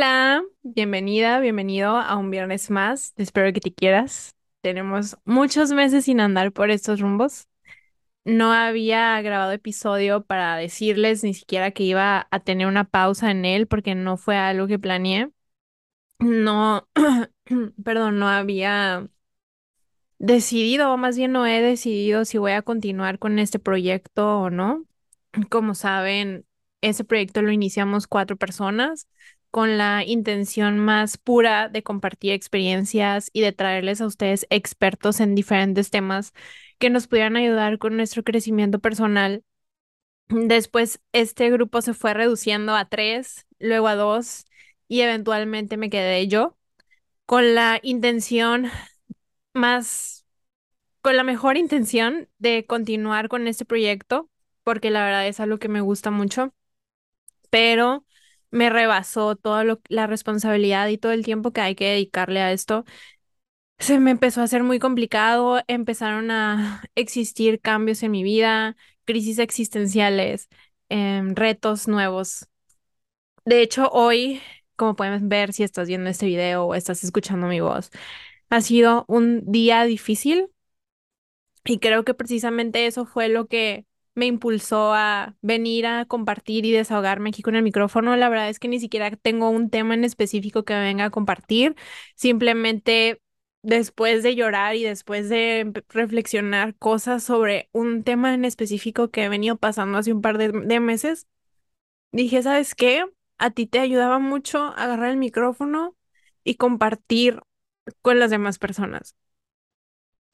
Hola, bienvenida, bienvenido a un viernes más. Espero que te quieras. Tenemos muchos meses sin andar por estos rumbos. No había grabado episodio para decirles ni siquiera que iba a tener una pausa en él porque no fue algo que planeé. No, perdón, no había decidido, o más bien no he decidido si voy a continuar con este proyecto o no. Como saben, ese proyecto lo iniciamos cuatro personas con la intención más pura de compartir experiencias y de traerles a ustedes expertos en diferentes temas que nos pudieran ayudar con nuestro crecimiento personal. Después, este grupo se fue reduciendo a tres, luego a dos y eventualmente me quedé yo con la intención más, con la mejor intención de continuar con este proyecto, porque la verdad es algo que me gusta mucho, pero me rebasó toda la responsabilidad y todo el tiempo que hay que dedicarle a esto. Se me empezó a hacer muy complicado, empezaron a existir cambios en mi vida, crisis existenciales, em, retos nuevos. De hecho, hoy, como pueden ver si estás viendo este video o estás escuchando mi voz, ha sido un día difícil y creo que precisamente eso fue lo que me impulsó a venir a compartir y desahogarme aquí con el micrófono. La verdad es que ni siquiera tengo un tema en específico que venga a compartir. Simplemente después de llorar y después de reflexionar cosas sobre un tema en específico que he venido pasando hace un par de, meses, dije, ¿sabes qué? A ti te ayudaba mucho agarrar el micrófono y compartir con las demás personas.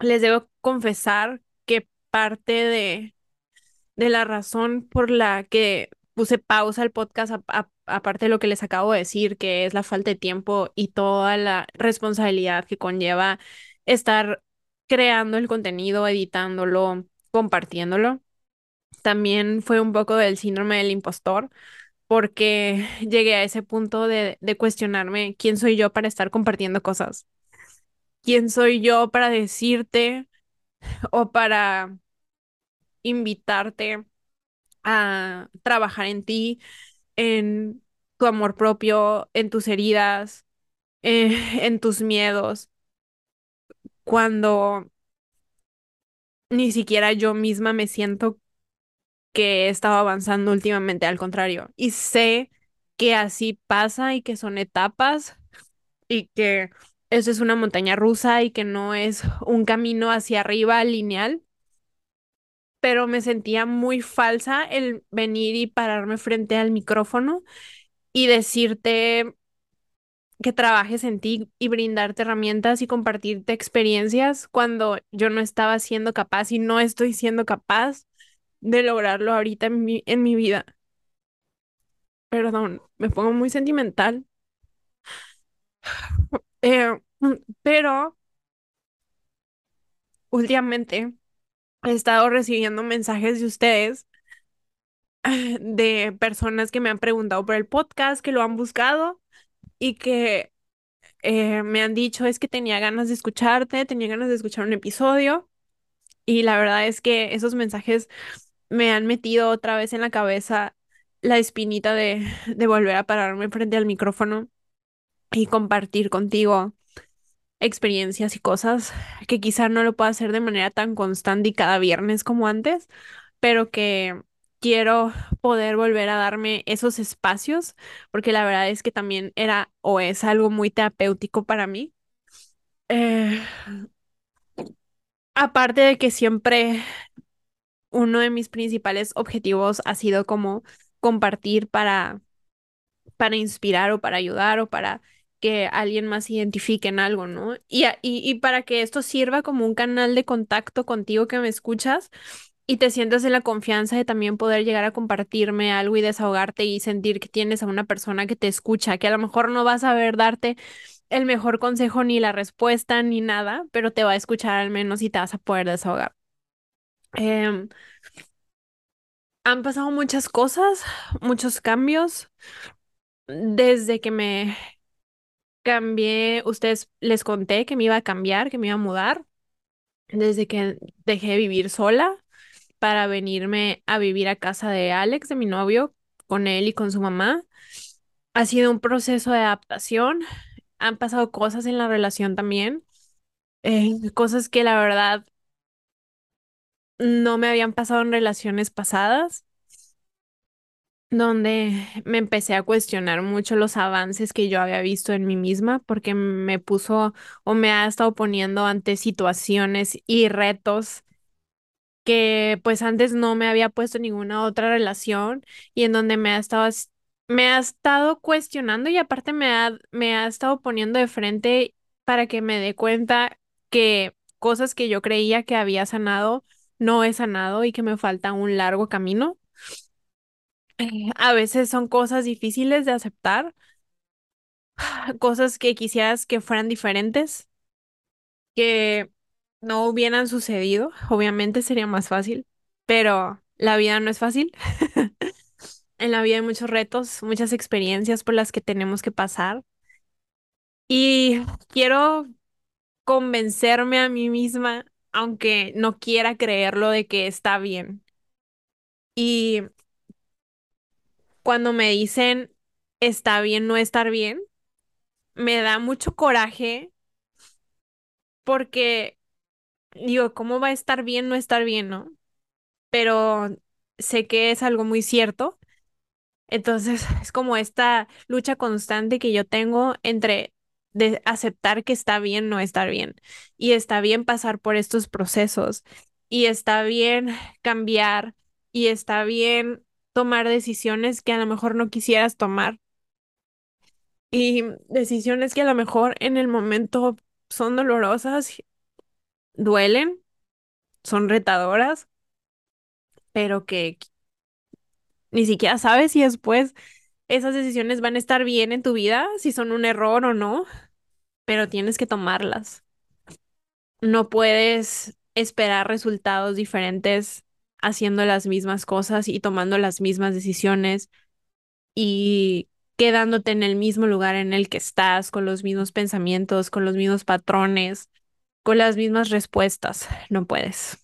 Les debo confesar que parte de, de la razón por la que puse pausa al podcast, aparte de lo que les acabo de decir, que es la falta de tiempo y toda la responsabilidad que conlleva estar creando el contenido, editándolo, compartiéndolo. También fue un poco del síndrome del impostor, porque llegué a ese punto de, de cuestionarme quién soy yo para estar compartiendo cosas. ¿Quién soy yo para decirte o para invitarte a trabajar en ti, en tu amor propio, en tus heridas, en tus miedos, cuando ni siquiera yo misma me siento que he estado avanzando últimamente, al contrario. Y sé que así pasa y que son etapas y que eso es una montaña rusa y que no es un camino hacia arriba lineal, pero me sentía muy falsa el venir y pararme frente al micrófono y decirte que trabajes en ti y brindarte herramientas y compartirte experiencias cuando yo no estaba siendo capaz y no estoy siendo capaz de lograrlo ahorita en mi, en mi vida. Perdón, me pongo muy sentimental. Eh, pero últimamente he estado recibiendo mensajes de ustedes, de personas que me han preguntado por el podcast, que lo han buscado y que eh, me han dicho es que tenía ganas de escucharte, tenía ganas de escuchar un episodio. Y la verdad es que esos mensajes me han metido otra vez en la cabeza la espinita de, de volver a pararme frente al micrófono y compartir contigo experiencias y cosas que quizá no lo pueda hacer de manera tan constante y cada viernes como antes, pero que quiero poder volver a darme esos espacios, porque la verdad es que también era o es algo muy terapéutico para mí. Eh, aparte de que siempre uno de mis principales objetivos ha sido como compartir para, para inspirar o para ayudar o para que alguien más identifique en algo, ¿no? Y, y, para que esto sirva como un canal de contacto contigo que me escuchas y te sientas en la confianza de también poder llegar a compartirme algo y desahogarte y sentir que tienes a una persona que te escucha, que a lo mejor no vas a ver darte el mejor consejo ni la respuesta ni nada, pero te va a escuchar al menos y te vas a poder desahogar. Em, han pasado muchas cosas, muchos cambios desde que me cambié, ustedes les conté que me iba a cambiar, que me iba a mudar, desde que dejé de vivir sola para venirme a vivir a casa de Alex, de mi novio, con él y con su mamá. ha sido un proceso de adaptación. Han pasado cosas en la relación también, eh, cosas que la verdad no me habían pasado en relaciones pasadas, donde me empecé a cuestionar mucho los avances que yo había visto en mí misma, porque me puso o me ha estado poniendo ante situaciones y retos que pues antes no me había puesto ninguna otra relación y en donde me ha estado, me ha estado cuestionando y aparte me ha, me ha estado poniendo de frente para que me dé cuenta que cosas que yo creía que había sanado, no he sanado y que me falta un largo camino. A veces son cosas difíciles de aceptar, cosas que quisieras que fueran diferentes, que no hubieran sucedido. Obviamente sería más fácil, pero la vida no es fácil. En la vida hay muchos retos, muchas experiencias por las que tenemos que pasar y quiero convencerme a mí misma, aunque no quiera creerlo, de que está bien. Y cuando me dicen está bien no estar bien, me da mucho coraje porque digo, ¿cómo va a estar bien no estar bien, no? Pero sé que es algo muy cierto Entonces, es como esta lucha constante que yo tengo entre de aceptar que está bien no estar bien y está bien pasar por estos procesos y está bien cambiar y está bien tomar decisiones que a lo mejor no quisieras tomar y decisiones que a lo mejor en el momento son dolorosas, duelen, son retadoras, pero que ni siquiera sabes si después esas decisiones van a estar bien en tu vida, si son un error o no. pero tienes que tomarlas. No puedes esperar resultados diferentes haciendo las mismas cosas y tomando las mismas decisiones y quedándote en el mismo lugar en el que estás, con los mismos pensamientos, con los mismos patrones, con las mismas respuestas. No puedes.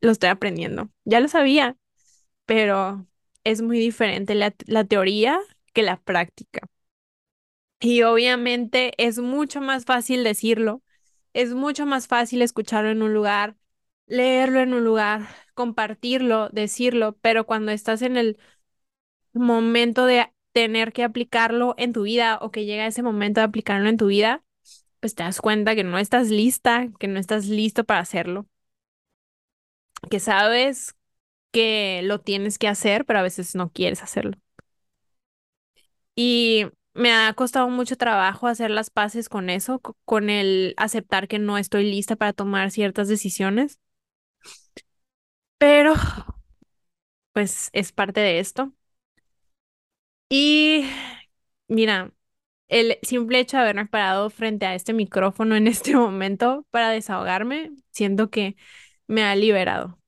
Lo estoy aprendiendo. Ya lo sabía, pero es muy diferente la, la teoría que la práctica. Y obviamente es mucho más fácil decirlo, es mucho más fácil escucharlo en un lugar, leerlo en un lugar, compartirlo, decirlo, pero cuando estás en el momento de tener que aplicarlo en tu vida o que llega ese momento de aplicarlo en tu vida, pues te das cuenta que no estás lista, que no estás listo para hacerlo, que sabes que lo tienes que hacer, pero a veces no quieres hacerlo. Y me ha costado mucho trabajo hacer las paces con eso, co- con el aceptar que no estoy lista para tomar ciertas decisiones, pero pues es parte de esto. Y mira, el simple hecho de haberme parado frente a este micrófono en este momento para desahogarme, siento que me ha liberado,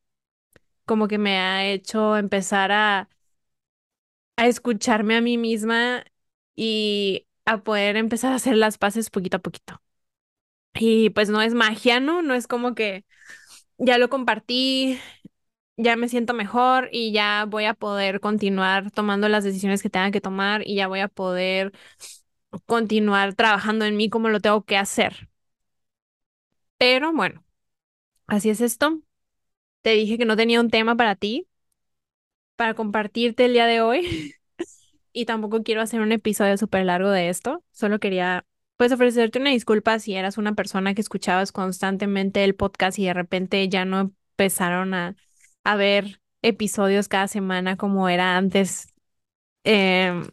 como que me ha hecho empezar a, a escucharme a mí misma y a poder empezar a hacer las paces poquito a poquito. Y pues no es magia, ¿no? No es como que ya lo compartí, ya me siento mejor y ya voy a poder continuar tomando las decisiones que tenga que tomar y ya voy a poder continuar trabajando en mí como lo tengo que hacer. Pero bueno, así es esto. Te dije que no tenía un tema para ti, para compartirte el día de hoy y tampoco quiero hacer un episodio súper largo de esto. Solo quería pues ofrecerte una disculpa si eras una persona que escuchabas constantemente el podcast y de repente ya no empezaron a, a ver episodios cada semana como era antes. Em,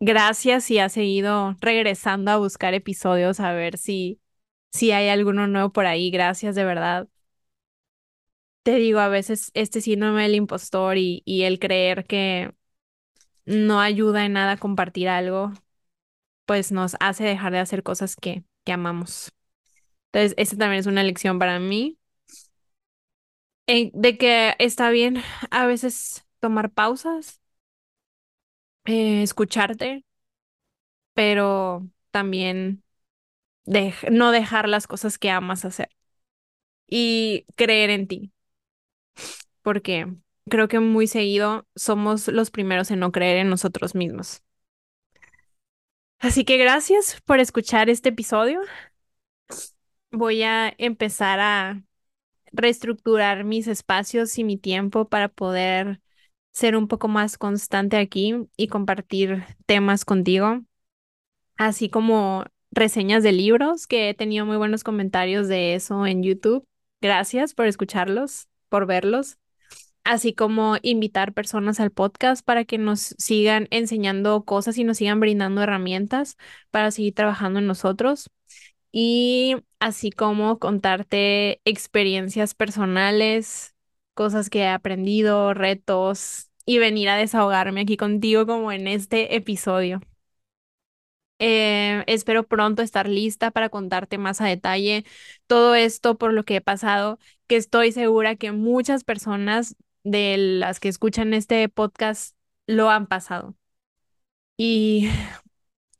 gracias y has seguido regresando a buscar episodios a ver si, si hay alguno nuevo por ahí. Gracias, de verdad. Te digo, a veces este síndrome del impostor y, y el creer que no ayuda en nada a compartir algo, pues nos hace dejar de hacer cosas que, que amamos. Entonces, esta también es una lección para mí, de que está bien a veces tomar pausas, eh, escucharte, pero también dej- no dejar las cosas que amas hacer y creer en ti, porque creo que muy seguido somos los primeros en no creer en nosotros mismos. Así que gracias por escuchar este episodio. Voy a empezar a reestructurar mis espacios y mi tiempo para poder ser un poco más constante aquí y compartir temas contigo, así como reseñas de libros, que he tenido muy buenos comentarios de eso en YouTube. Gracias por escucharlos, por verlos, así como invitar personas al podcast para que nos sigan enseñando cosas y nos sigan brindando herramientas para seguir trabajando en nosotros y así como contarte experiencias personales, cosas que he aprendido, retos y venir a desahogarme aquí contigo como en este episodio. Eh, espero pronto estar lista para contarte más a detalle todo esto por lo que he pasado, que estoy segura que muchas personas de las que escuchan este podcast lo han pasado. Y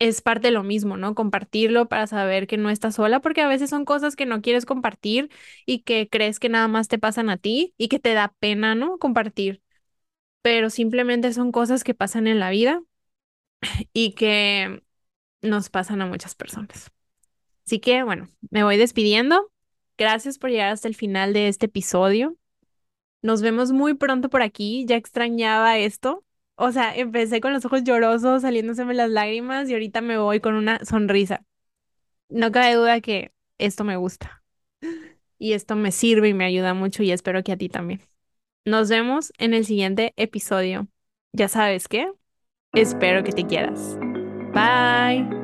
es parte de lo mismo, ¿no? Compartirlo para saber que no estás sola, porque a veces son cosas que no quieres compartir y que crees que nada más te pasan a ti y que te da pena, ¿no? Compartir. Pero simplemente son cosas que pasan en la vida y que nos pasan a muchas personas. Así que, bueno, me voy despidiendo. Gracias por llegar hasta el final de este episodio. Nos vemos muy pronto por aquí. Ya extrañaba esto. O sea, empecé con los ojos llorosos, saliéndoseme las lágrimas y ahorita me voy con una sonrisa. No cabe duda que esto me gusta. Y esto me sirve y me ayuda mucho y espero que a ti también. Nos vemos en el siguiente episodio. Ya sabes qué? Espero que te quieras. Bye.